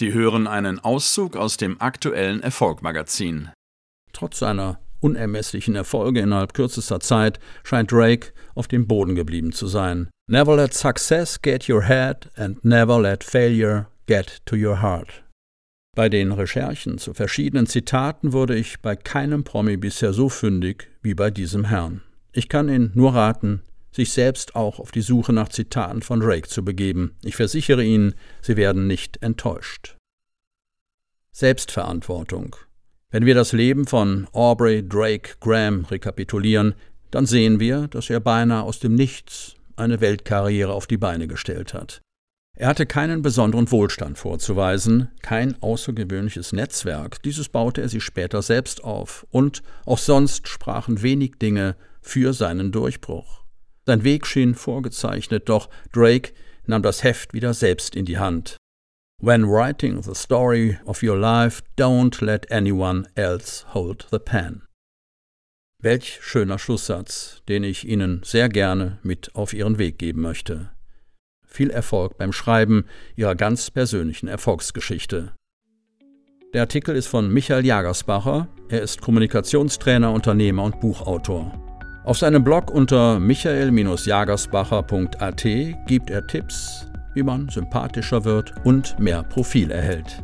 Sie hören einen Auszug aus dem aktuellen Erfolgmagazin. Trotz seiner unermesslichen Erfolge innerhalb kürzester Zeit scheint Drake auf dem Boden geblieben zu sein. Never let success get your head and never let failure get to your heart. Bei den Recherchen zu verschiedenen Zitaten wurde ich bei keinem Promi bisher so fündig wie bei diesem Herrn. Ich kann Ihnen nur raten, sich selbst auch auf die Suche nach Zitaten von Drake zu begeben. Ich versichere Ihnen, Sie werden nicht enttäuscht. Selbstverantwortung. Wenn wir das Leben von Aubrey Drake Graham rekapitulieren, dann sehen wir, dass er beinahe aus dem Nichts eine Weltkarriere auf die Beine gestellt hat. Er hatte keinen besonderen Wohlstand vorzuweisen, kein außergewöhnliches Netzwerk, dieses baute er sich später selbst auf, und auch sonst sprachen wenig Dinge für seinen Durchbruch. Sein Weg schien vorgezeichnet, doch Drake nahm das Heft wieder selbst in die Hand. When writing the story of your life, don't let anyone else hold the pen. Welch schöner Schlusssatz, den ich Ihnen sehr gerne mit auf Ihren Weg geben möchte. Viel Erfolg beim Schreiben Ihrer ganz persönlichen Erfolgsgeschichte. Der Artikel ist von Michael Jagersbacher. Er ist Kommunikationstrainer, Unternehmer und Buchautor. Auf seinem Blog unter michael-jagersbacher.at gibt er Tipps, wie man sympathischer wird und mehr Profil erhält.